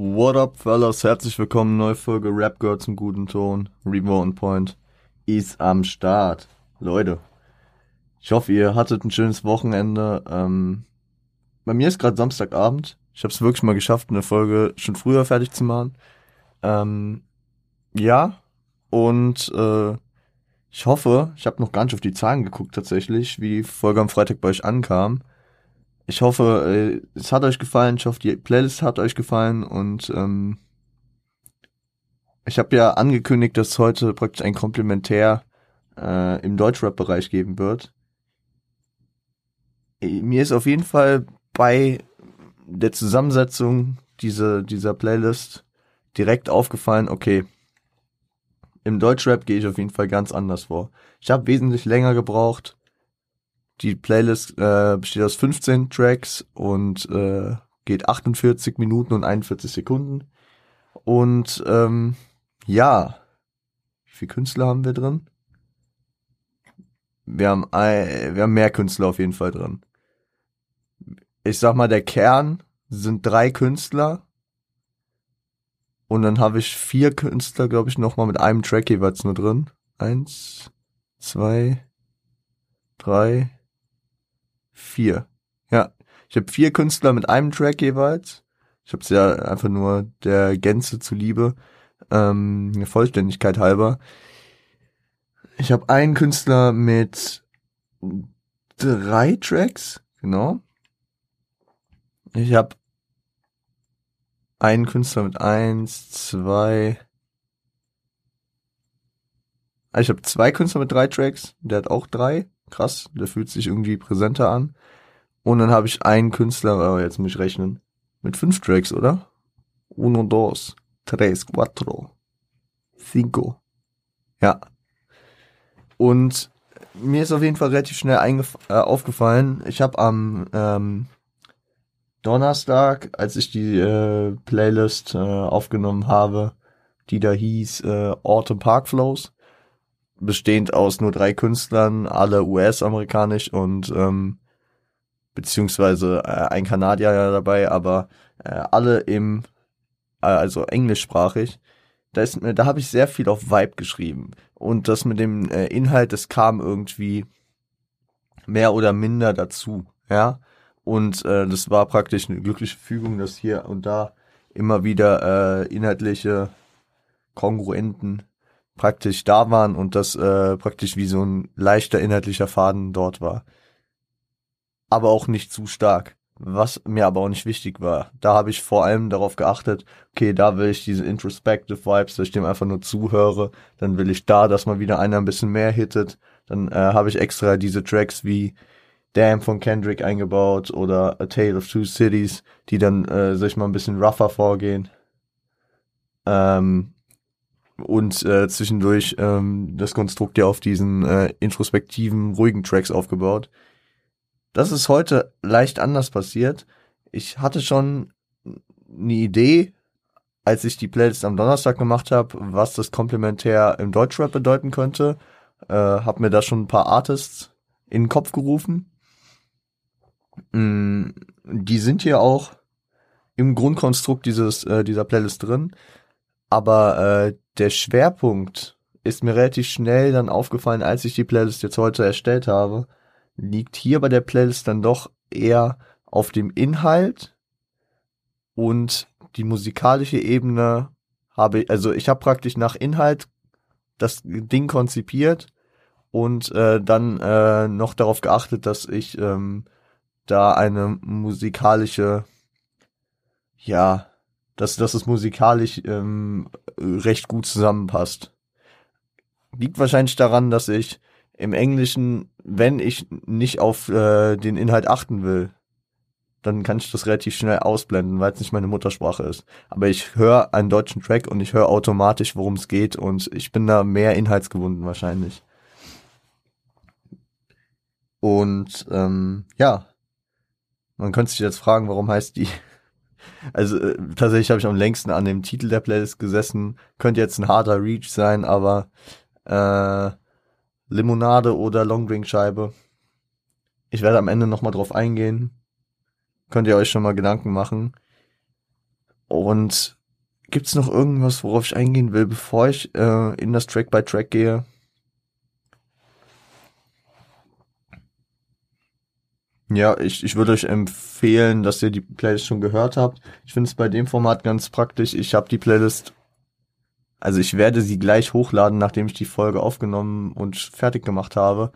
What up, fellas? Herzlich willkommen, neue Folge Rap Girl zum guten Ton. Revo on Point ist am Start. Leute, ich hoffe, ihr hattet ein schönes Wochenende. Ähm, bei mir ist gerade Samstagabend. Ich habe es wirklich mal geschafft, eine Folge schon früher fertig zu machen. Ähm, ja, und äh, ich hoffe, ich habe noch gar nicht auf die Zahlen geguckt tatsächlich, wie die Folge am Freitag bei euch ankam. Ich hoffe, äh, es hat euch gefallen. Ich hoffe, die Playlist hat euch gefallen. Und ähm, ich habe ja angekündigt, dass es heute praktisch ein Komplementär äh, im Deutschrap-Bereich geben wird. Äh, mir ist auf jeden Fall bei der Zusammensetzung dieser, dieser Playlist direkt aufgefallen, okay, im Deutschrap gehe ich auf jeden Fall ganz anders vor. Ich habe wesentlich länger gebraucht. Die Playlist äh, besteht aus 15 Tracks und äh, geht 48 Minuten und 41 Sekunden. Und ähm, ja, wie viele Künstler haben wir drin? Wir haben, ein, wir haben mehr Künstler auf jeden Fall drin. Ich sag mal, der Kern sind drei Künstler und dann habe ich vier Künstler, glaube ich, nochmal mit einem Track jeweils nur drin. Eins, zwei, drei, vier. Ja, ich habe vier Künstler mit einem Track jeweils. Ich habe es ja einfach nur der Gänze zuliebe, ähm, der Vollständigkeit halber. Ich habe einen Künstler mit drei Tracks, genau. Ich habe einen Künstler mit eins, zwei. Ah, ich habe zwei Künstler mit drei Tracks. Der hat auch drei. Krass, der fühlt sich irgendwie präsenter an. Und dann habe ich einen Künstler, aber jetzt muss ich rechnen, mit fünf Tracks, oder? Uno, dos, tres, cuatro, cinco. Ja. Und mir ist auf jeden Fall relativ schnell äh, aufgefallen, ich habe am ähm, Donnerstag, als ich die äh, Playlist äh, aufgenommen habe, die da hieß äh, Autumn Park Flows, bestehend aus nur drei Künstlern, alle US-amerikanisch und ähm, beziehungsweise äh, ein Kanadier ja dabei, aber äh, alle im äh, also englischsprachig. Da ist da habe ich sehr viel auf Vibe geschrieben und das mit dem äh, Inhalt, das kam irgendwie mehr oder minder dazu, ja. Und äh, das war praktisch eine glückliche Fügung, dass hier und da immer wieder äh, inhaltliche Kongruenten praktisch da waren und das äh, praktisch wie so ein leichter inhaltlicher Faden dort war. Aber auch nicht zu stark. Was mir aber auch nicht wichtig war. Da habe ich vor allem darauf geachtet, okay, da will ich diese introspective Vibes, dass ich dem einfach nur zuhöre. Dann will ich da, dass mal wieder einer ein bisschen mehr hittet. Dann äh, habe ich extra diese Tracks wie Damn von Kendrick eingebaut oder A Tale of Two Cities, die dann, äh, sag ich mal, ein bisschen rougher vorgehen. Ähm, und äh, zwischendurch ähm, das Konstrukt ja auf diesen äh, introspektiven, ruhigen Tracks aufgebaut. Das ist heute leicht anders passiert. Ich hatte schon eine Idee, als ich die Playlist am Donnerstag gemacht habe, was das Komplementär im Deutschrap bedeuten könnte. Äh, hab mir da schon ein paar Artists in den Kopf gerufen. Mm, die sind hier auch im Grundkonstrukt dieses äh, dieser Playlist drin, aber äh, der Schwerpunkt ist mir relativ schnell dann aufgefallen, als ich die Playlist jetzt heute erstellt habe, liegt hier bei der Playlist dann doch eher auf dem Inhalt und die musikalische Ebene habe ich, also ich habe praktisch nach Inhalt das Ding konzipiert und äh, dann äh, noch darauf geachtet, dass ich ähm, da eine musikalische, ja, dass, dass es musikalisch ähm, recht gut zusammenpasst. Liegt wahrscheinlich daran, dass ich im Englischen, wenn ich nicht auf äh, den Inhalt achten will, dann kann ich das relativ schnell ausblenden, weil es nicht meine Muttersprache ist. Aber ich höre einen deutschen Track und ich höre automatisch, worum es geht und ich bin da mehr inhaltsgebunden wahrscheinlich. Und ähm, ja, man könnte sich jetzt fragen, warum heißt die. Also äh, tatsächlich habe ich am längsten an dem Titel der Playlist gesessen. Könnte jetzt ein harter Reach sein, aber äh, Limonade oder Longdrink-Scheibe. Ich werde am Ende nochmal drauf eingehen. Könnt ihr euch schon mal Gedanken machen. Und gibt's noch irgendwas, worauf ich eingehen will, bevor ich äh, in das Track by Track gehe? Ja, ich, ich würde euch empfehlen, dass ihr die Playlist schon gehört habt. Ich finde es bei dem Format ganz praktisch. Ich habe die Playlist, also ich werde sie gleich hochladen, nachdem ich die Folge aufgenommen und fertig gemacht habe,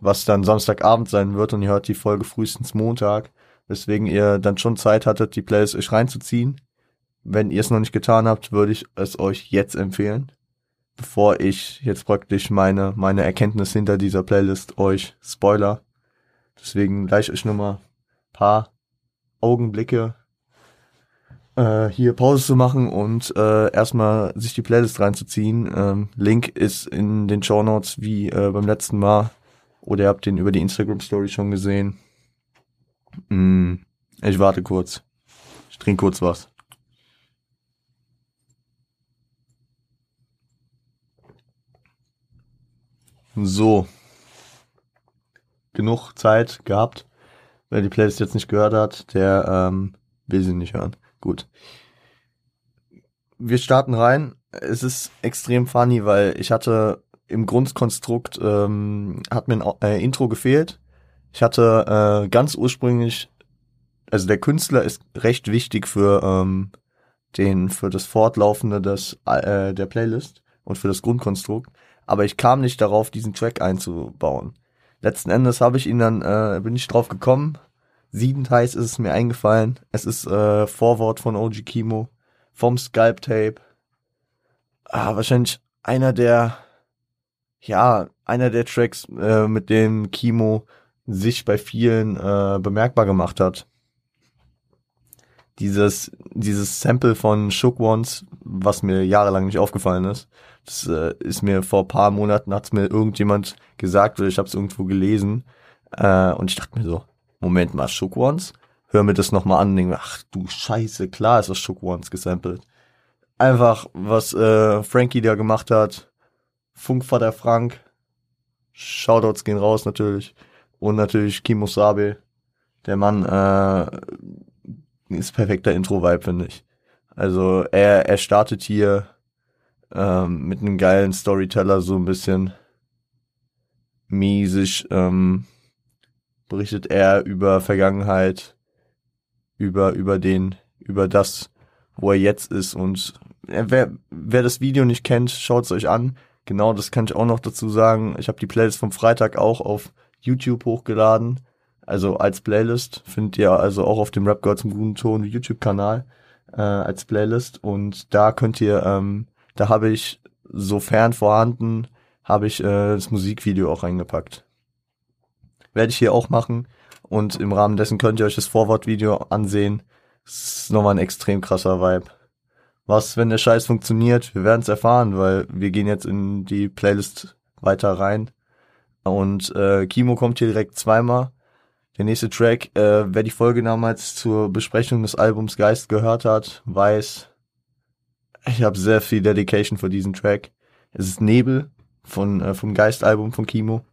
was dann Samstagabend sein wird und ihr hört die Folge frühestens Montag, weswegen ihr dann schon Zeit hattet, die Playlist euch reinzuziehen. Wenn ihr es noch nicht getan habt, würde ich es euch jetzt empfehlen, bevor ich jetzt praktisch meine, meine Erkenntnis hinter dieser Playlist euch spoiler Deswegen gleich euch nur mal paar Augenblicke äh, hier Pause zu machen und äh, erstmal sich die Playlist reinzuziehen. Ähm, Link ist in den Show Notes wie äh, beim letzten Mal. Oder ihr habt den über die Instagram Story schon gesehen. Mm, ich warte kurz. Ich trinke kurz was. So, genug Zeit gehabt. Wer die Playlist jetzt nicht gehört hat, der ähm, will sie nicht hören. Gut. Wir starten rein. Es ist extrem funny, weil ich hatte im Grundkonstrukt ähm, hat mir ein äh, Intro gefehlt. Ich hatte äh, ganz ursprünglich, also der Künstler ist recht wichtig für ähm, den für das Fortlaufende des äh, der Playlist und für das Grundkonstrukt, aber ich kam nicht darauf, diesen Track einzubauen letzten Endes habe ich ihn dann, äh, bin ich drauf gekommen. Siedend heiß ist es mir eingefallen. Es ist äh, Vorwort von OG Kimo vom Sculpt Tape. Ah, wahrscheinlich einer der, ja, einer der Tracks, äh, mit dem Kimo sich bei vielen äh, bemerkbar gemacht hat. Dieses, dieses Sample von Shook Ones, was mir jahrelang nicht aufgefallen ist, das äh, ist mir vor paar Monaten hat's mir irgendjemand gesagt oder ich habe es irgendwo gelesen äh, und ich dachte mir so, Moment mal, Shook Ones? Hör mir das nochmal an und denke, ach du Scheiße, klar ist das Shook Ones gesampelt. Einfach, was äh, Frankie da gemacht hat, Funkvater Frank, Shoutouts gehen raus natürlich und natürlich Kimo Sabe, der Mann äh, ist perfekter Intro-Vibe, finde ich. Also er, er startet hier ähm, mit einem geilen Storyteller so ein bisschen mäßig ähm, berichtet er über Vergangenheit, über über den über das, wo er jetzt ist und äh, wer wer das Video nicht kennt, schaut es euch an. Genau, das kann ich auch noch dazu sagen. Ich habe die Playlist vom Freitag auch auf YouTube hochgeladen. Also als Playlist findet ihr also auch auf dem Rap Girls im guten Ton YouTube-Kanal äh, als Playlist und da könnt ihr ähm, da habe ich, sofern vorhanden, habe ich äh, das Musikvideo auch reingepackt. Werde ich hier auch machen. Und im Rahmen dessen könnt ihr euch das Vorwortvideo ansehen. Das ist nochmal ein extrem krasser Vibe. Was, wenn der Scheiß funktioniert? Wir werden es erfahren, weil wir gehen jetzt in die Playlist weiter rein. Und äh, Kimo kommt hier direkt zweimal. Der nächste Track, äh, wer die Folge damals zur Besprechung des Albums Geist gehört hat, weiß, ich habe sehr viel Dedication für diesen Track. Es ist Nebel von äh, vom Geist-Album von Kimo.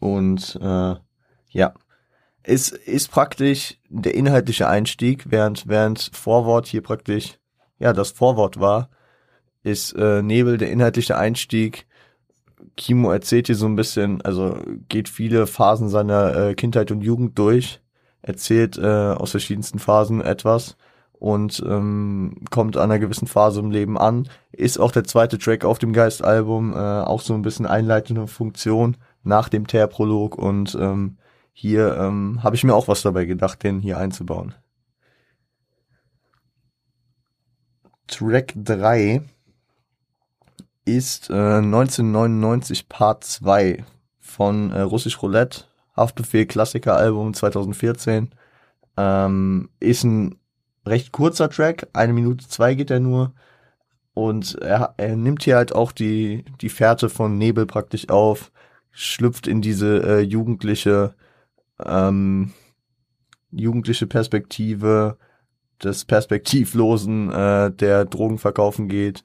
Und äh, ja, es ist praktisch der inhaltliche Einstieg, während während Vorwort hier praktisch ja das Vorwort war, ist äh, Nebel der inhaltliche Einstieg. Kimo erzählt hier so ein bisschen, also geht viele Phasen seiner äh, Kindheit und Jugend durch, erzählt äh, aus verschiedensten Phasen etwas und ähm, kommt an einer gewissen Phase im Leben an. Ist auch der zweite Track auf dem Geist-Album, äh, auch so ein bisschen einleitende Funktion nach dem Tear-Prolog und ähm, hier ähm, habe ich mir auch was dabei gedacht, den hier einzubauen. Track 3 ist äh, 1999 Part 2 von äh, Russisch Roulette, Haftbefehl Klassiker Album 2014. Ähm, ist ein recht kurzer Track, eine Minute zwei geht er nur. Und er, er nimmt hier halt auch die, die Fährte von Nebel praktisch auf, schlüpft in diese äh, jugendliche, ähm, jugendliche Perspektive des Perspektivlosen, äh, der Drogen verkaufen geht,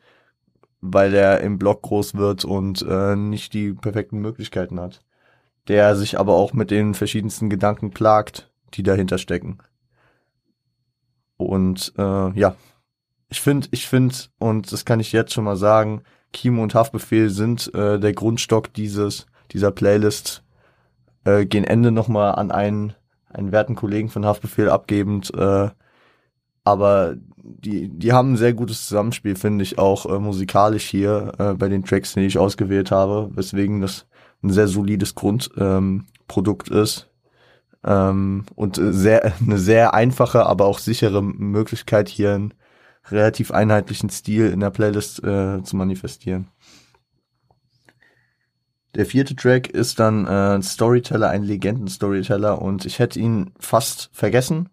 weil er im Block groß wird und äh, nicht die perfekten Möglichkeiten hat. Der sich aber auch mit den verschiedensten Gedanken plagt, die dahinter stecken. Und äh, ja, ich finde, ich finde, und das kann ich jetzt schon mal sagen, Kimo und Haftbefehl sind äh, der Grundstock dieses dieser Playlist. Äh, gehen Ende nochmal an einen, einen werten Kollegen von Haftbefehl abgebend. Äh, aber die, die haben ein sehr gutes Zusammenspiel, finde ich, auch äh, musikalisch hier äh, bei den Tracks, die ich ausgewählt habe, weswegen das ein sehr solides Grundprodukt ähm, ist. Ähm, und sehr, eine sehr einfache, aber auch sichere Möglichkeit, hier einen relativ einheitlichen Stil in der Playlist äh, zu manifestieren. Der vierte Track ist dann äh, ein Storyteller, ein Legenden-Storyteller und ich hätte ihn fast vergessen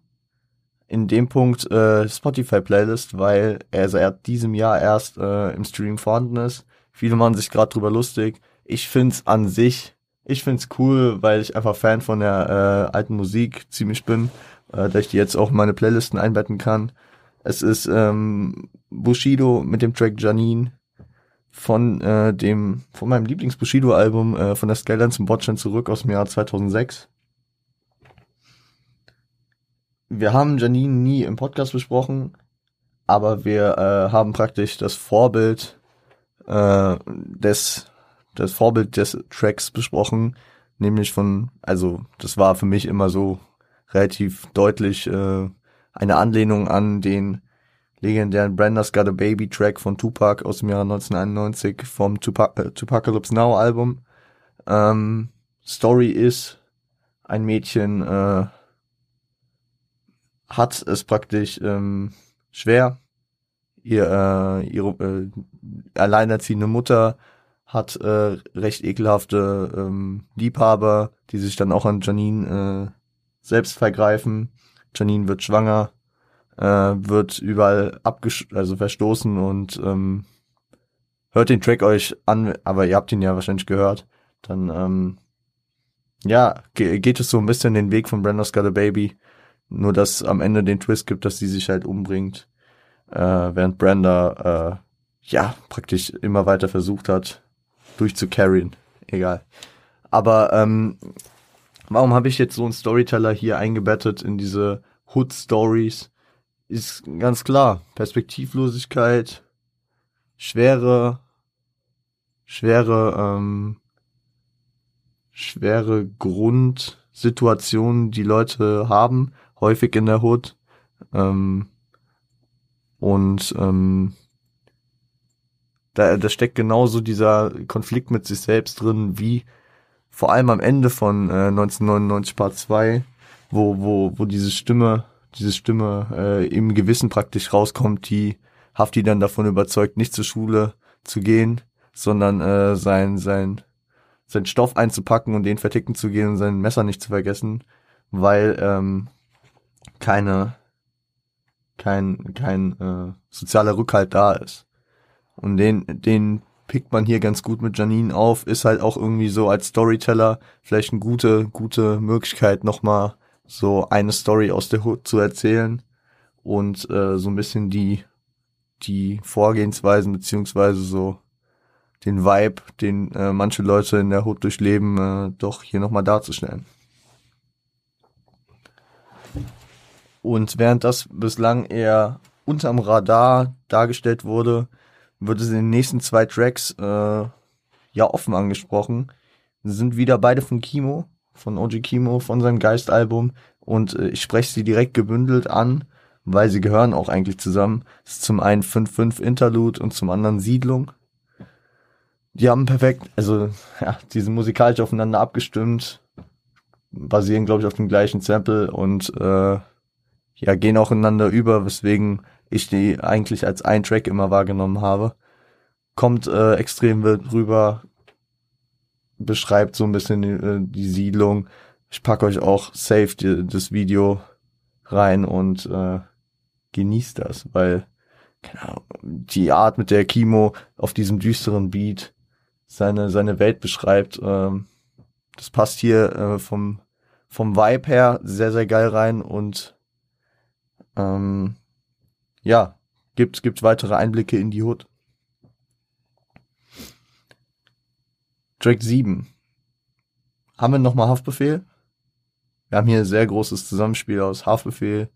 in dem Punkt äh, Spotify-Playlist, weil er seit diesem Jahr erst äh, im Stream vorhanden ist. Viele machen sich gerade drüber lustig. Ich find's an sich, ich find's cool, weil ich einfach Fan von der äh, alten Musik ziemlich bin, äh, dass ich die jetzt auch in meine Playlisten einbetten kann. Es ist ähm, Bushido mit dem Track Janine von äh, dem von meinem Lieblings Bushido Album äh, von der Skyline zum Botchan zurück aus dem Jahr 2006. Wir haben Janine nie im Podcast besprochen, aber wir äh, haben praktisch das Vorbild äh, des das Vorbild des Tracks besprochen, nämlich von also das war für mich immer so relativ deutlich äh, eine Anlehnung an den legendären Brenda's Got a Baby Track von Tupac aus dem Jahr 1991 vom Tupac, äh, Tupacalypse Now Album. Ähm, Story ist, ein Mädchen äh, hat es praktisch ähm, schwer. Ihr, äh, ihre äh, alleinerziehende Mutter hat äh, recht ekelhafte ähm, Liebhaber, die sich dann auch an Janine äh, selbst vergreifen. Janine wird schwanger äh, wird überall abgesch also verstoßen und ähm, hört den Track euch an, aber ihr habt ihn ja wahrscheinlich gehört. Dann ähm, ja, ge geht es so ein bisschen den Weg von Brenda's Got a Baby. Nur dass am Ende den Twist gibt, dass sie sich halt umbringt, äh, während Brenda äh, ja praktisch immer weiter versucht hat, durchzucarryen. Egal. Aber ähm, warum habe ich jetzt so einen Storyteller hier eingebettet in diese Hood Stories? ist ganz klar. Perspektivlosigkeit, schwere, schwere, ähm, schwere Grundsituationen, die Leute haben, häufig in der Hood. Ähm, und ähm, da, da steckt genauso dieser Konflikt mit sich selbst drin, wie vor allem am Ende von äh, 1999 Part 2, wo, wo, wo diese Stimme diese Stimme äh, im Gewissen praktisch rauskommt, die Hafti dann davon überzeugt, nicht zur Schule zu gehen, sondern äh, sein, sein, sein Stoff einzupacken und den verticken zu gehen und sein Messer nicht zu vergessen, weil ähm, keine, kein, kein äh, sozialer Rückhalt da ist. Und den, den pickt man hier ganz gut mit Janine auf, ist halt auch irgendwie so als Storyteller vielleicht eine gute, gute Möglichkeit, nochmal so eine Story aus der Hood zu erzählen und äh, so ein bisschen die die Vorgehensweisen beziehungsweise so den Vibe, den äh, manche Leute in der Hood durchleben, äh, doch hier nochmal darzustellen. Und während das bislang eher unterm Radar dargestellt wurde, wird es in den nächsten zwei Tracks äh, ja offen angesprochen. Sind wieder beide von Kimo von Oji Kimo von seinem Geist-Album und äh, ich spreche sie direkt gebündelt an, weil sie gehören auch eigentlich zusammen. Das ist zum einen 5-5 Interlude und zum anderen Siedlung. Die haben perfekt, also ja, die sind musikalisch aufeinander abgestimmt, basieren glaube ich auf dem gleichen Sample und äh, ja, gehen auch ineinander über, weswegen ich die eigentlich als ein Track immer wahrgenommen habe. Kommt äh, extrem wild rüber, beschreibt so ein bisschen die, äh, die Siedlung. Ich packe euch auch safe die, das Video rein und äh, genießt das, weil Ahnung, die Art, mit der Kimo auf diesem düsteren Beat seine seine Welt beschreibt, ähm, das passt hier äh, vom vom Vibe her sehr sehr geil rein und ähm, ja gibt gibt weitere Einblicke in die Hood. Track 7. Haben wir nochmal Haftbefehl? Wir haben hier ein sehr großes Zusammenspiel aus Haftbefehl,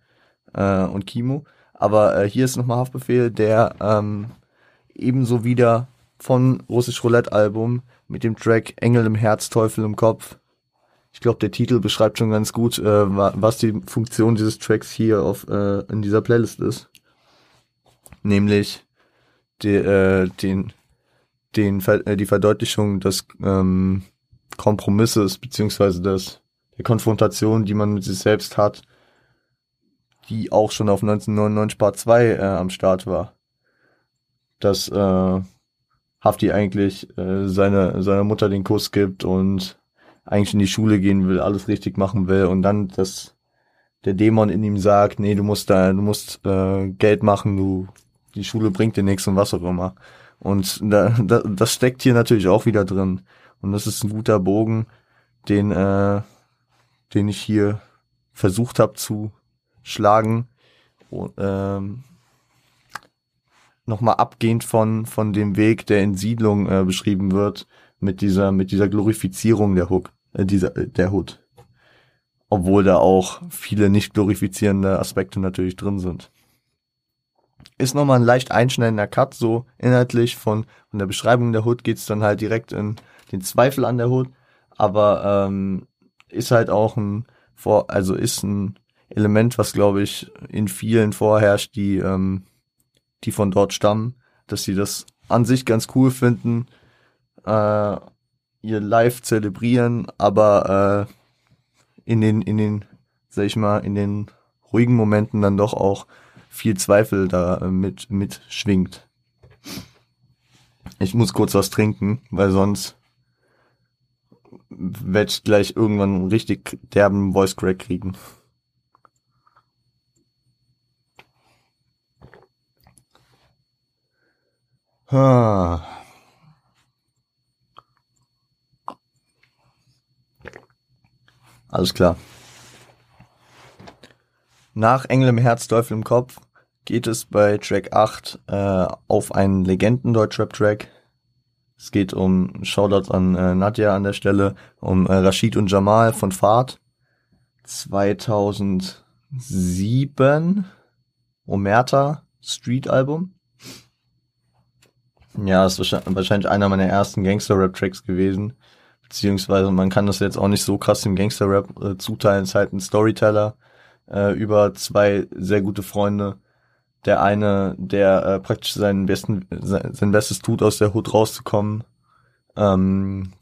äh, und Kimo. Aber äh, hier ist nochmal Haftbefehl, der ähm, ebenso wieder von Russisch Roulette Album mit dem Track Engel im Herz, Teufel im Kopf. Ich glaube, der Titel beschreibt schon ganz gut, äh, was die Funktion dieses Tracks hier auf äh, in dieser Playlist ist. Nämlich die, äh, den, den, äh, die Verdeutlichung des ähm, Kompromisses beziehungsweise des der Konfrontation, die man mit sich selbst hat, die auch schon auf 1999 Part 2 äh, am Start war. Dass äh, Hafti eigentlich äh, seine, seiner Mutter den Kuss gibt und eigentlich in die Schule gehen will, alles richtig machen will und dann das der Dämon in ihm sagt, nee, du musst da, du musst äh, Geld machen, du die Schule bringt dir nichts und was auch immer. Und da, da, das steckt hier natürlich auch wieder drin. Und das ist ein guter Bogen, den, äh, den ich hier versucht habe zu schlagen. Und, ähm, Nochmal abgehend von, von dem Weg, der in Siedlung äh, beschrieben wird, mit dieser, mit dieser Glorifizierung der Hook, äh, dieser, der Hood. Obwohl da auch viele nicht glorifizierende Aspekte natürlich drin sind ist nochmal ein leicht einschneidender Cut, so inhaltlich von, von der Beschreibung der Hood geht's dann halt direkt in den Zweifel an der Hood, aber ähm, ist halt auch ein vor, also ist ein Element, was glaube ich in vielen vorherrscht, die ähm, die von dort stammen, dass sie das an sich ganz cool finden, äh, ihr Live zelebrieren, aber äh, in den in den sag ich mal in den ruhigen Momenten dann doch auch viel Zweifel da äh, mit, mit schwingt. Ich muss kurz was trinken, weil sonst werde ich gleich irgendwann einen richtig derben Voice Crack kriegen. Ah. Alles klar. Nach Engel im Herz, Teufel im Kopf geht es bei Track 8 äh, auf einen Legenden-Deutschrap-Track. Es geht um Shoutouts an äh, Nadja an der Stelle, um äh, Rashid und Jamal von Fahrt. 2007 Omerta Street Album. Ja, ist wahrscheinlich einer meiner ersten Gangster-Rap-Tracks gewesen. Beziehungsweise man kann das jetzt auch nicht so krass dem Gangster-Rap äh, zuteilen. Es ist halt ein Storyteller äh, über zwei sehr gute Freunde. Der eine, der äh, praktisch seinen besten, sein, Bestes tut, aus der Hut rauszukommen, ähm,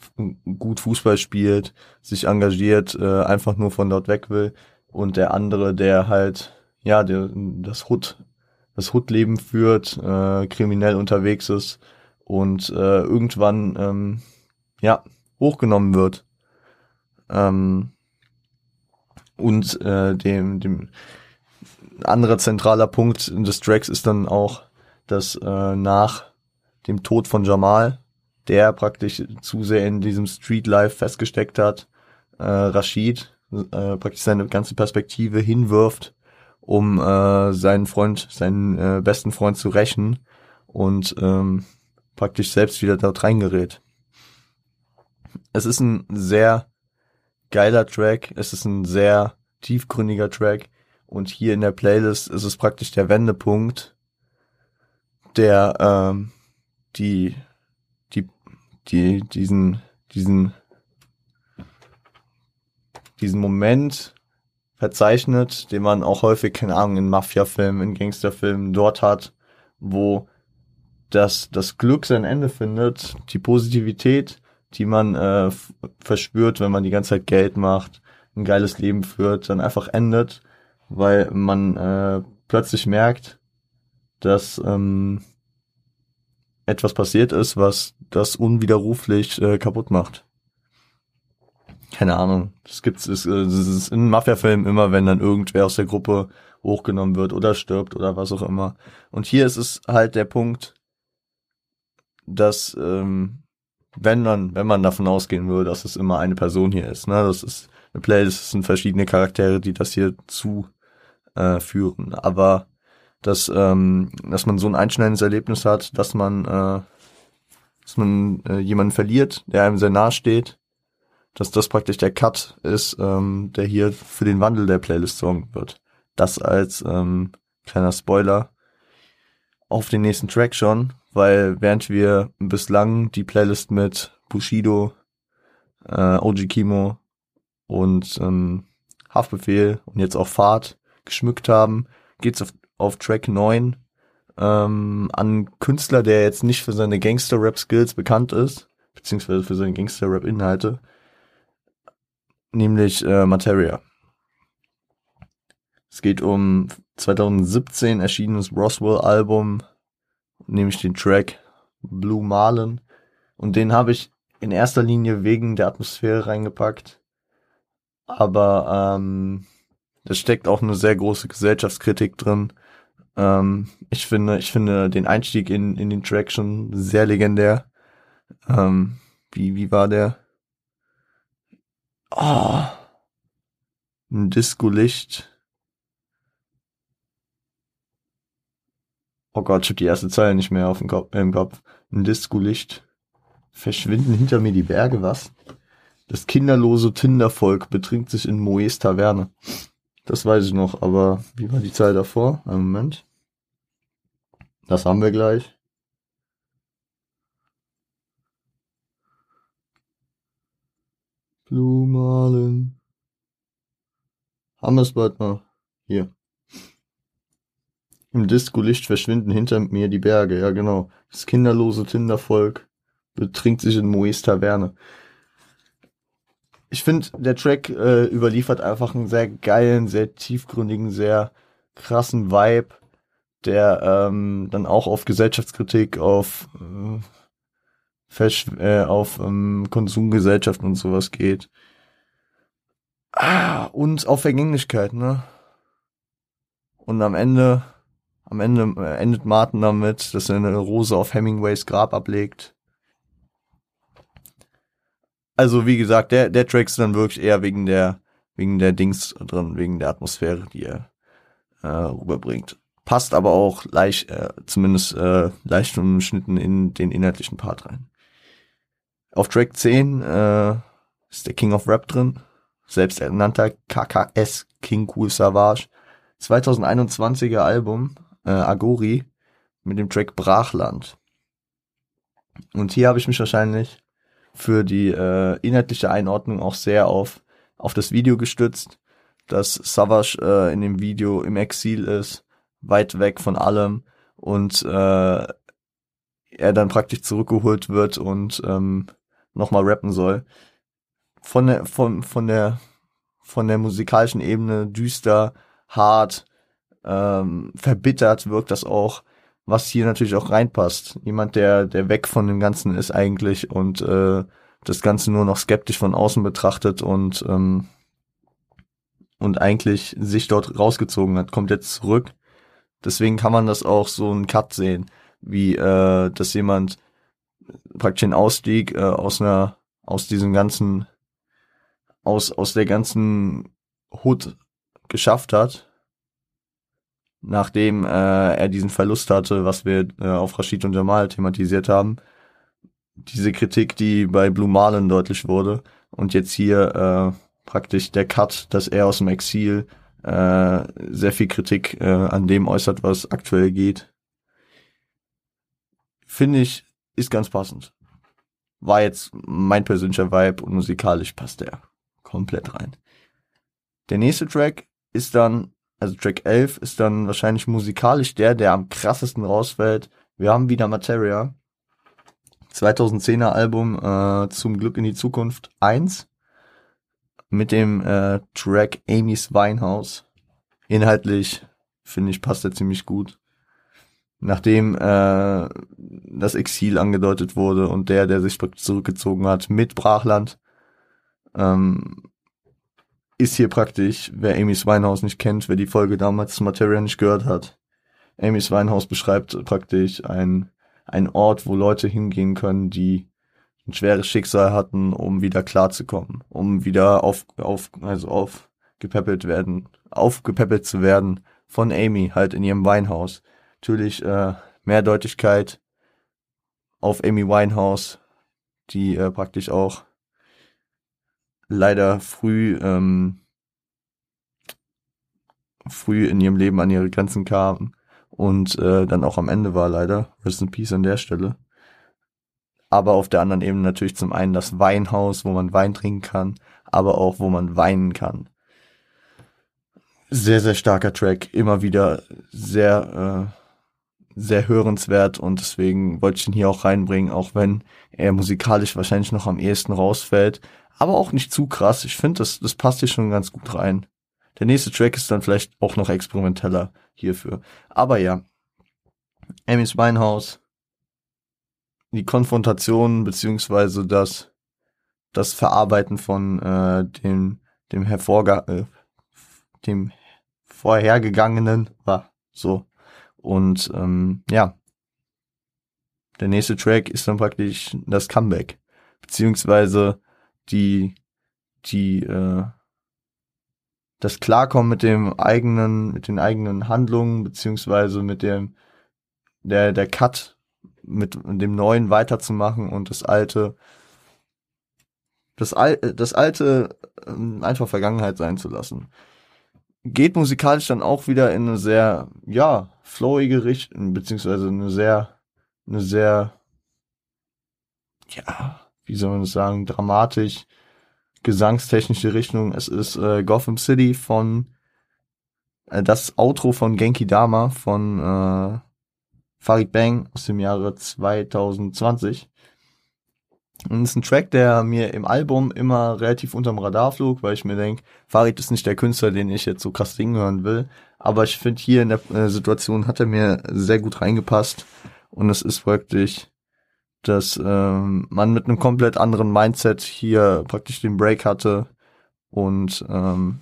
gut Fußball spielt, sich engagiert, äh, einfach nur von dort weg will. Und der andere, der halt, ja, der das Hut, das Hut-Leben führt, äh, kriminell unterwegs ist und äh, irgendwann, ähm, ja, hochgenommen wird. Ähm, und äh, dem, dem anderer zentraler Punkt des Tracks ist dann auch, dass äh, nach dem Tod von Jamal, der praktisch zu sehr in diesem Street Life festgesteckt hat, äh, Rashid äh, praktisch seine ganze Perspektive hinwirft, um äh, seinen Freund, seinen äh, besten Freund zu rächen und ähm, praktisch selbst wieder dort reingerät. Es ist ein sehr geiler Track. Es ist ein sehr tiefgründiger Track. Und hier in der Playlist ist es praktisch der Wendepunkt, der ähm, die, die, die, diesen, diesen, diesen Moment verzeichnet, den man auch häufig, keine Ahnung, in Mafia-Filmen, in Gangsterfilmen dort hat, wo das, das Glück sein Ende findet, die Positivität die man äh, verspürt, wenn man die ganze Zeit Geld macht, ein geiles Leben führt, dann einfach endet, weil man äh, plötzlich merkt, dass ähm, etwas passiert ist, was das unwiderruflich äh, kaputt macht. Keine Ahnung. Das gibt's, es, es ist in Mafia-Filmen immer, wenn dann irgendwer aus der Gruppe hochgenommen wird oder stirbt oder was auch immer. Und hier ist es halt der Punkt, dass ähm, wenn man, wenn man davon ausgehen würde, dass es immer eine Person hier ist. Ne? Das ist eine Playlist, das sind verschiedene Charaktere, die das hier zu äh, führen. Aber dass, ähm, dass man so ein einschneidendes Erlebnis hat, dass man, äh, dass man äh, jemanden verliert, der einem sehr nahe steht, dass das praktisch der Cut ist, ähm, der hier für den Wandel der Playlist sorgen wird. Das als ähm, kleiner Spoiler auf den nächsten Track schon, weil während wir bislang die Playlist mit Bushido, äh, OG Kimo und ähm, Haftbefehl und jetzt auch Fahrt geschmückt haben, geht's auf, auf Track 9 ähm, an Künstler, der jetzt nicht für seine Gangster-Rap-Skills bekannt ist, beziehungsweise für seine Gangster-Rap-Inhalte, nämlich äh, Materia. Es geht um 2017 erschienenes Roswell-Album, nämlich den Track Blue Marlin. Und den habe ich in erster Linie wegen der Atmosphäre reingepackt. Aber ähm, da steckt auch eine sehr große Gesellschaftskritik drin. Ähm, ich finde, ich finde den Einstieg in, in den Track schon sehr legendär. Ähm, wie, wie war der? Oh, ein Disco-Licht. Oh Gott, ich hab die erste Zeile nicht mehr auf dem Kopf, im Kopf. Ein Disco-Licht. Verschwinden hinter mir die Berge, was? Das kinderlose Tindervolk betrinkt sich in Moes Taverne. Das weiß ich noch, aber wie war die Zahl davor? Einen Moment. Das haben wir gleich. Blumalen. Haben wir es bald mal. Hier. Im Disco-Licht verschwinden hinter mir die Berge, ja genau. Das kinderlose Tindervolk betrinkt sich in Moes Taverne. Ich finde, der Track äh, überliefert einfach einen sehr geilen, sehr tiefgründigen, sehr krassen Vibe, der ähm, dann auch auf Gesellschaftskritik, auf äh, Fash äh, auf ähm, Konsumgesellschaften und sowas geht. Ah, und auf Vergänglichkeit, ne? Und am Ende, am Ende äh, endet Martin damit, dass er eine Rose auf Hemingways Grab ablegt. Also wie gesagt, der, der Track ist dann wirklich eher wegen der, wegen der Dings drin, wegen der Atmosphäre, die er äh, rüberbringt. Passt aber auch leicht, äh, zumindest äh, leicht umschnitten in den inhaltlichen Part rein. Auf Track 10 äh, ist der King of Rap drin, selbsternannter KKS King Cool Savage. 2021er Album äh, Agori mit dem Track Brachland. Und hier habe ich mich wahrscheinlich für die äh, inhaltliche Einordnung auch sehr auf, auf das Video gestützt, dass Savage äh, in dem Video im Exil ist, weit weg von allem und äh, er dann praktisch zurückgeholt wird und ähm, nochmal rappen soll. Von der, von, von der, von der musikalischen Ebene düster, hart, ähm, verbittert wirkt das auch was hier natürlich auch reinpasst. Jemand, der, der weg von dem Ganzen ist eigentlich und äh, das Ganze nur noch skeptisch von außen betrachtet und ähm, und eigentlich sich dort rausgezogen hat, kommt jetzt zurück. Deswegen kann man das auch so ein Cut sehen, wie äh, dass jemand praktisch den Ausstieg äh, aus einer aus diesem ganzen aus aus der ganzen Hut geschafft hat nachdem äh, er diesen Verlust hatte, was wir äh, auf Rashid und Jamal thematisiert haben. Diese Kritik, die bei Blue Marlin deutlich wurde und jetzt hier äh, praktisch der Cut, dass er aus dem Exil äh, sehr viel Kritik äh, an dem äußert, was aktuell geht. Finde ich, ist ganz passend. War jetzt mein persönlicher Vibe und musikalisch passt der komplett rein. Der nächste Track ist dann also Track 11 ist dann wahrscheinlich musikalisch der, der am krassesten rausfällt. Wir haben wieder Materia. 2010er Album äh, Zum Glück in die Zukunft 1 mit dem äh, Track Amy's Weinhaus. Inhaltlich finde ich passt er ziemlich gut. Nachdem äh, das Exil angedeutet wurde und der, der sich zurückgezogen hat mit Brachland, ähm, ist hier praktisch, wer Amy's Weinhaus nicht kennt, wer die Folge damals Materia nicht gehört hat. Amy's Weinhaus beschreibt praktisch ein, ein Ort, wo Leute hingehen können, die ein schweres Schicksal hatten, um wieder klarzukommen, um wieder auf, auf, also aufgepäppelt werden, aufgepäppelt zu werden von Amy halt in ihrem Weinhaus. Natürlich äh, Mehrdeutigkeit auf Amy Winehouse, die äh, praktisch auch leider früh ähm, früh in ihrem Leben an ihre Grenzen kam und äh, dann auch am Ende war leider. Rest in Peace an der Stelle. Aber auf der anderen Ebene natürlich zum einen das Weinhaus, wo man Wein trinken kann, aber auch wo man weinen kann. Sehr, sehr starker Track, immer wieder sehr, äh, sehr hörenswert und deswegen wollte ich ihn hier auch reinbringen, auch wenn er musikalisch wahrscheinlich noch am ehesten rausfällt, aber auch nicht zu krass. Ich finde, das, das passt hier schon ganz gut rein. Der nächste Track ist dann vielleicht auch noch experimenteller hierfür. Aber ja, Amy's Winehouse, die Konfrontation beziehungsweise das, das Verarbeiten von äh, dem, dem hervorge äh, dem vorhergegangenen war so. Und ähm, ja, der nächste Track ist dann praktisch das Comeback, beziehungsweise die, die, äh, das Klarkommen mit dem eigenen, mit den eigenen Handlungen, beziehungsweise mit dem, der, der Cut mit dem Neuen weiterzumachen und das Alte, das, Al das Alte ähm, einfach Vergangenheit sein zu lassen. Geht musikalisch dann auch wieder in eine sehr, ja, flowige Richtung, beziehungsweise eine sehr, eine sehr, ja, wie soll man das sagen, dramatisch, gesangstechnische Richtung. Es ist äh, Gotham City von äh, das Outro von Genki Dama von äh, Farid Bang aus dem Jahre 2020. Und es ist ein Track, der mir im Album immer relativ unterm Radar flog, weil ich mir denke, Farid ist nicht der Künstler, den ich jetzt so krass singen hören will. Aber ich finde, hier in der äh, Situation hat er mir sehr gut reingepasst. Und es ist wirklich dass ähm, man mit einem komplett anderen Mindset hier praktisch den Break hatte und ähm,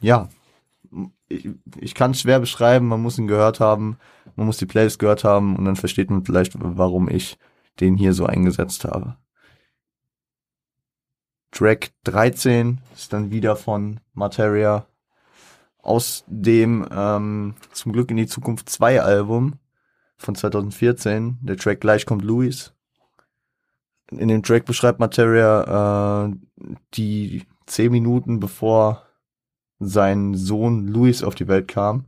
ja, ich, ich kann es schwer beschreiben, man muss ihn gehört haben, man muss die Playlist gehört haben und dann versteht man vielleicht, warum ich den hier so eingesetzt habe. Track 13 ist dann wieder von Materia aus dem ähm, zum Glück in die Zukunft 2 Album von 2014. Der Track Gleich kommt Louis. In dem Track beschreibt Materia äh, die zehn Minuten bevor sein Sohn Louis auf die Welt kam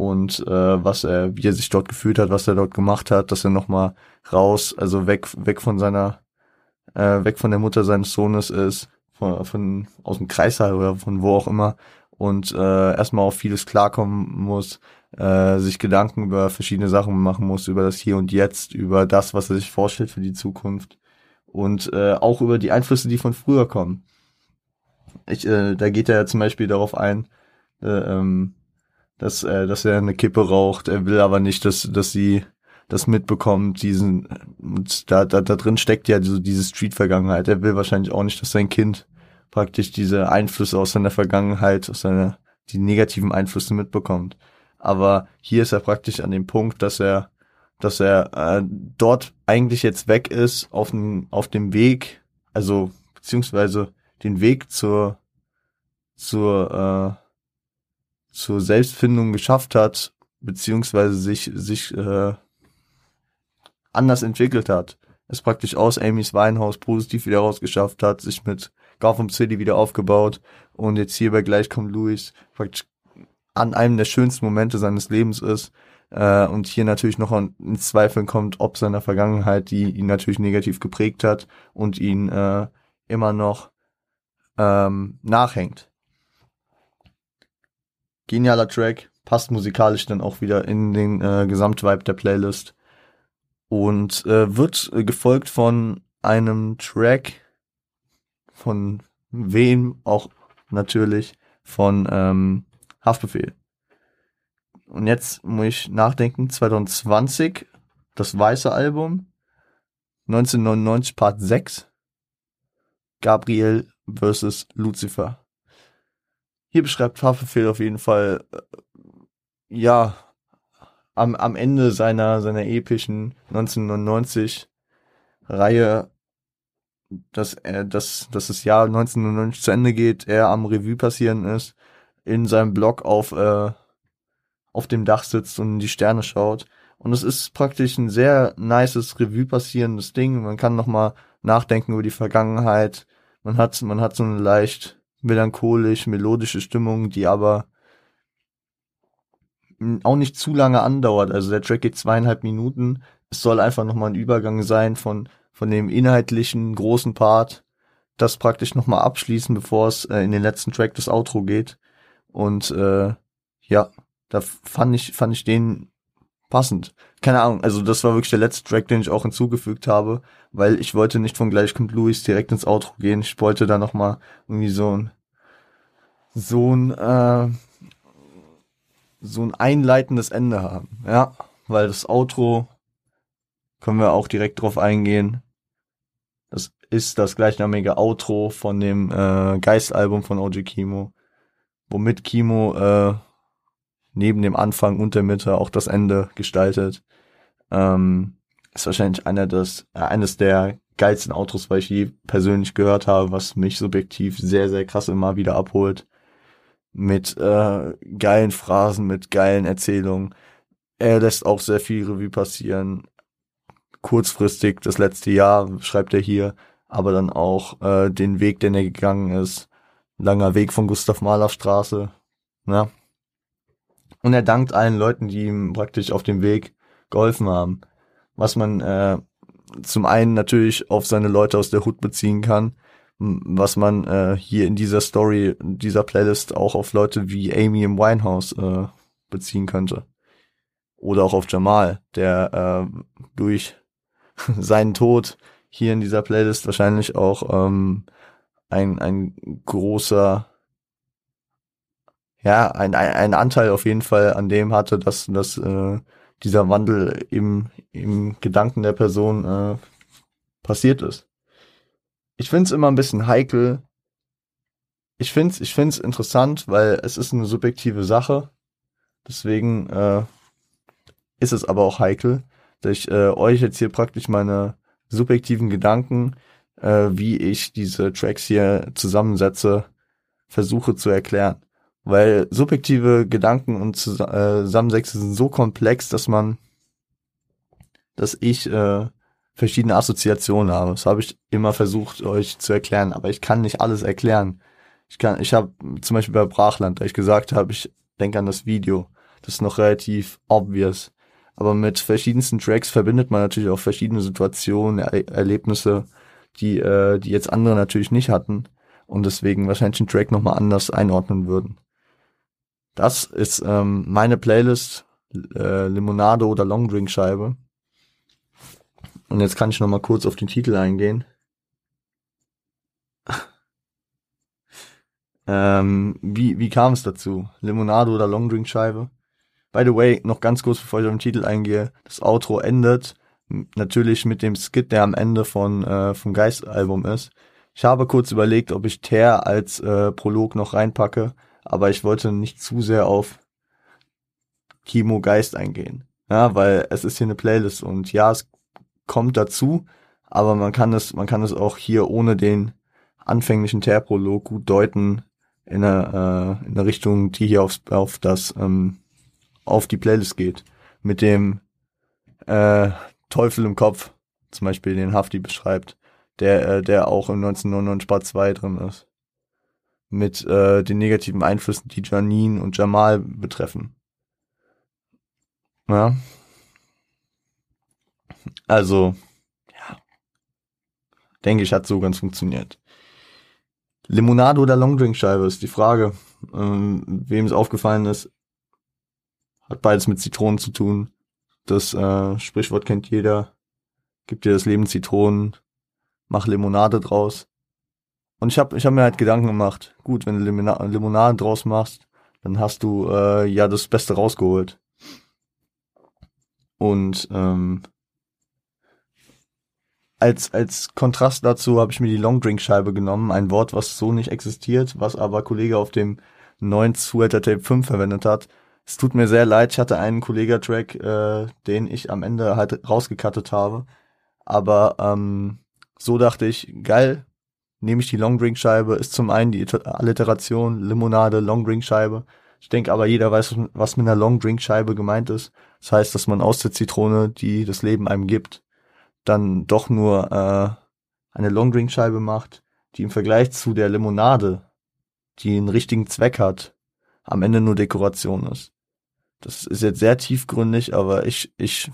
und äh, was er, wie er sich dort gefühlt hat, was er dort gemacht hat, dass er nochmal raus, also weg, weg von seiner, äh, weg von der Mutter seines Sohnes ist, von, von aus dem Kreißsaal oder von wo auch immer und äh, erstmal auf vieles klarkommen muss, äh, sich Gedanken über verschiedene Sachen machen muss, über das Hier und Jetzt, über das, was er sich vorstellt für die Zukunft und äh, auch über die Einflüsse, die von früher kommen. Ich, äh, da geht er ja zum Beispiel darauf ein, äh, ähm, dass, äh, dass er eine Kippe raucht. Er will aber nicht, dass, dass sie das mitbekommt, diesen, und da, da, da drin steckt ja so diese Street-Vergangenheit. Er will wahrscheinlich auch nicht, dass sein Kind praktisch diese Einflüsse aus seiner Vergangenheit, aus seiner, die negativen Einflüsse mitbekommt. Aber hier ist er praktisch an dem Punkt, dass er, dass er äh, dort eigentlich jetzt weg ist auf dem, auf dem Weg, also beziehungsweise den Weg zur, zur, äh, zur Selbstfindung geschafft hat, beziehungsweise sich, sich äh, anders entwickelt hat. Es praktisch aus Amy's Weinhaus positiv wieder rausgeschafft hat, sich mit Gotham City wieder aufgebaut und jetzt hier bei Gleich kommt Louis praktisch an einem der schönsten Momente seines Lebens ist äh, und hier natürlich noch in Zweifeln kommt, ob seiner Vergangenheit, die ihn natürlich negativ geprägt hat und ihn äh, immer noch ähm, nachhängt. Genialer Track, passt musikalisch dann auch wieder in den äh, Gesamtvibe der Playlist und äh, wird äh, gefolgt von einem Track von wem auch natürlich von ähm, Haftbefehl. Und jetzt muss ich nachdenken, 2020, das weiße Album, 1999 Part 6, Gabriel versus Lucifer. Hier beschreibt Haftbefehl auf jeden Fall, äh, ja, am, am Ende seiner, seiner epischen 1999 Reihe, dass er, dass, dass das Jahr 1999 zu Ende geht, er am Revue passieren ist in seinem Blog auf, äh, auf dem Dach sitzt und in die Sterne schaut. Und es ist praktisch ein sehr nices Revue passierendes Ding. Man kann nochmal nachdenken über die Vergangenheit. Man hat, man hat so eine leicht melancholisch, melodische Stimmung, die aber auch nicht zu lange andauert. Also der Track geht zweieinhalb Minuten. Es soll einfach nochmal ein Übergang sein von, von dem inhaltlichen großen Part, das praktisch nochmal abschließen, bevor es äh, in den letzten Track das Outro geht. Und äh, ja, da fand ich, fand ich den passend. Keine Ahnung, also das war wirklich der letzte Track, den ich auch hinzugefügt habe, weil ich wollte nicht von gleich kommt Louis direkt ins Outro gehen. Ich wollte da nochmal irgendwie so ein so ein äh, so ein einleitendes Ende haben, ja, weil das Outro können wir auch direkt drauf eingehen. Das ist das gleichnamige Outro von dem äh, Geist-Album von OG Kimo, womit Kimo äh, neben dem Anfang und der Mitte auch das Ende gestaltet. Ähm, ist wahrscheinlich einer des, äh, eines der geilsten Outros, weil ich je persönlich gehört habe, was mich subjektiv sehr, sehr krass immer wieder abholt mit äh, geilen Phrasen, mit geilen Erzählungen. Er lässt auch sehr viel Revue passieren. Kurzfristig, das letzte Jahr schreibt er hier, aber dann auch äh, den Weg, den er gegangen ist. Langer Weg von Gustav Mahler Straße. Ne? Und er dankt allen Leuten, die ihm praktisch auf dem Weg geholfen haben. Was man äh, zum einen natürlich auf seine Leute aus der Hut beziehen kann, was man äh, hier in dieser Story, in dieser Playlist auch auf Leute wie Amy im Winehouse äh, beziehen könnte. Oder auch auf Jamal, der äh, durch seinen Tod hier in dieser Playlist wahrscheinlich auch ähm, ein, ein großer, ja, ein, ein, ein Anteil auf jeden Fall an dem hatte, dass, dass äh, dieser Wandel im, im Gedanken der Person äh, passiert ist ich finde es immer ein bisschen heikel. Ich finde es ich find's interessant, weil es ist eine subjektive Sache. Deswegen äh, ist es aber auch heikel, dass ich äh, euch jetzt hier praktisch meine subjektiven Gedanken, äh, wie ich diese Tracks hier zusammensetze, versuche zu erklären. Weil subjektive Gedanken und äh, Zusammensätze sind so komplex, dass man, dass ich äh, verschiedene Assoziationen habe. Das habe ich immer versucht, euch zu erklären, aber ich kann nicht alles erklären. Ich kann, ich habe zum Beispiel bei Brachland, da ich gesagt habe, ich denke an das Video. Das ist noch relativ obvious. Aber mit verschiedensten Tracks verbindet man natürlich auch verschiedene Situationen, er Erlebnisse, die, äh, die jetzt andere natürlich nicht hatten und deswegen wahrscheinlich den Track nochmal anders einordnen würden. Das ist ähm, meine Playlist äh, Limonade oder Longdrink-Scheibe. Und jetzt kann ich noch mal kurz auf den Titel eingehen. ähm, wie, wie kam es dazu? Limonade oder Longdrink-Scheibe? By the way, noch ganz kurz, bevor ich auf den Titel eingehe. Das Outro endet natürlich mit dem Skit, der am Ende von äh, vom Geist-Album ist. Ich habe kurz überlegt, ob ich Ter als äh, Prolog noch reinpacke, aber ich wollte nicht zu sehr auf Kimo Geist eingehen. Ja, weil es ist hier eine Playlist und ja, es kommt dazu, aber man kann es, man kann es auch hier ohne den anfänglichen Terprolog gut deuten in eine, äh, in eine Richtung, die hier aufs, auf das, ähm, auf die Playlist geht. Mit dem äh, Teufel im Kopf, zum Beispiel den Hafti beschreibt, der, äh, der auch im 1999 Part 2 drin ist. Mit äh, den negativen Einflüssen, die Janine und Jamal betreffen. Ja, also, ja, denke ich, hat so ganz funktioniert. Limonade oder Longdrink-Scheibe ist die Frage. Ähm, Wem es aufgefallen ist, hat beides mit Zitronen zu tun. Das äh, Sprichwort kennt jeder. Gib dir das Leben Zitronen, mach Limonade draus. Und ich habe ich hab mir halt Gedanken gemacht, gut, wenn du Limona Limonade draus machst, dann hast du äh, ja das Beste rausgeholt. Und ähm, als, als Kontrast dazu habe ich mir die Long Drink Scheibe genommen, ein Wort, was so nicht existiert, was aber Kollege auf dem neuen Sweater Tape 5 verwendet hat. Es tut mir sehr leid, ich hatte einen Kollega-Track, äh, den ich am Ende halt rausgekattet habe. Aber ähm, so dachte ich, geil, nehme ich die Long Drink Scheibe, ist zum einen die Alliteration, Limonade, Long Drink Scheibe. Ich denke aber, jeder weiß, was mit einer Long Drink Scheibe gemeint ist. Das heißt, dass man aus der Zitrone, die das Leben einem gibt, dann doch nur äh, eine Longdrink-Scheibe macht, die im Vergleich zu der Limonade die einen richtigen Zweck hat, am Ende nur Dekoration ist. Das ist jetzt sehr tiefgründig, aber ich, ich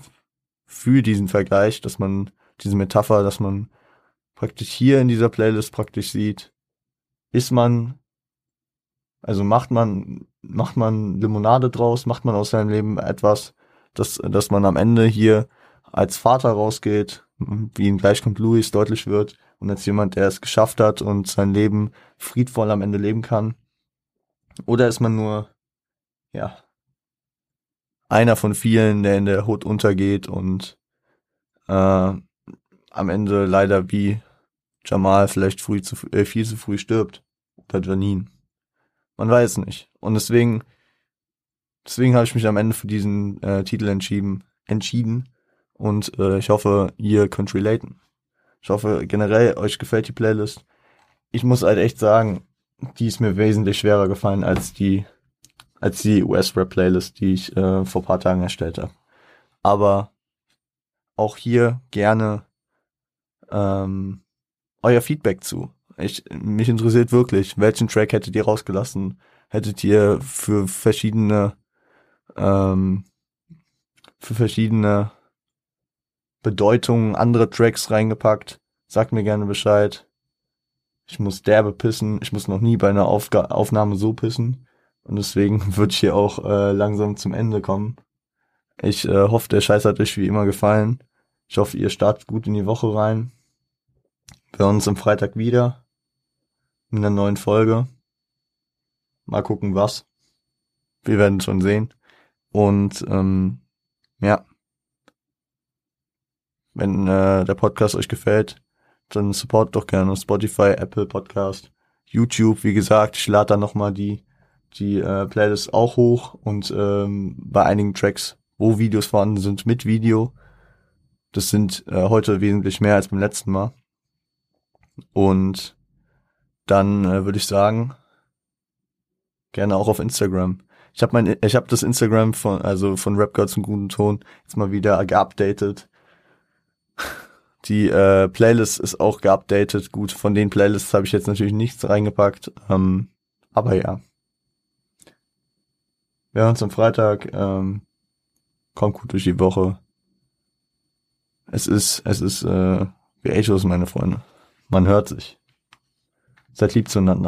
fühle diesen Vergleich, dass man, diese Metapher, dass man praktisch hier in dieser Playlist praktisch sieht, ist man, also macht man, macht man Limonade draus, macht man aus seinem Leben etwas, dass, dass man am Ende hier als Vater rausgeht, wie in Gleich kommt Louis deutlich wird, und als jemand, der es geschafft hat und sein Leben friedvoll am Ende leben kann. Oder ist man nur, ja, einer von vielen, der in der Hut untergeht und äh, am Ende leider wie Jamal vielleicht früh zu, äh, viel zu früh stirbt. Oder Janine. Man weiß nicht. Und deswegen, deswegen habe ich mich am Ende für diesen äh, Titel entschieden, entschieden. Und äh, ich hoffe, ihr könnt relaten. Ich hoffe, generell euch gefällt die Playlist. Ich muss halt echt sagen, die ist mir wesentlich schwerer gefallen als die als die US-Rap-Playlist, die ich äh, vor paar Tagen erstellt habe. Aber auch hier gerne ähm, euer Feedback zu. Ich, mich interessiert wirklich, welchen Track hättet ihr rausgelassen? Hättet ihr für verschiedene ähm, für verschiedene Bedeutungen andere Tracks reingepackt? Sagt mir gerne Bescheid. Ich muss derbe pissen. Ich muss noch nie bei einer Aufga Aufnahme so pissen. Und deswegen würde ich hier auch äh, langsam zum Ende kommen. Ich äh, hoffe, der Scheiß hat euch wie immer gefallen. Ich hoffe, ihr startet gut in die Woche rein. Wir hören uns am Freitag wieder mit einer neuen Folge. Mal gucken, was. Wir werden schon sehen. Und ähm, ja, wenn äh, der Podcast euch gefällt, dann support doch gerne Spotify, Apple Podcast, YouTube. Wie gesagt, ich lade da nochmal die die äh, Playlist auch hoch und ähm, bei einigen Tracks, wo Videos vorhanden sind, mit Video. Das sind äh, heute wesentlich mehr als beim letzten Mal. Und dann äh, würde ich sagen, gerne auch auf Instagram. Ich habe mein, ich habe das Instagram von, also von Rap Girls zum guten Ton jetzt mal wieder geupdatet. Die äh, Playlist ist auch geupdatet. Gut, von den Playlists habe ich jetzt natürlich nichts reingepackt. Ähm, aber ja. Wir hören uns am Freitag. Ähm, kommt gut durch die Woche. Es ist, es ist, äh, wie Echos, meine Freunde. Man hört sich. Seid lieb zueinander.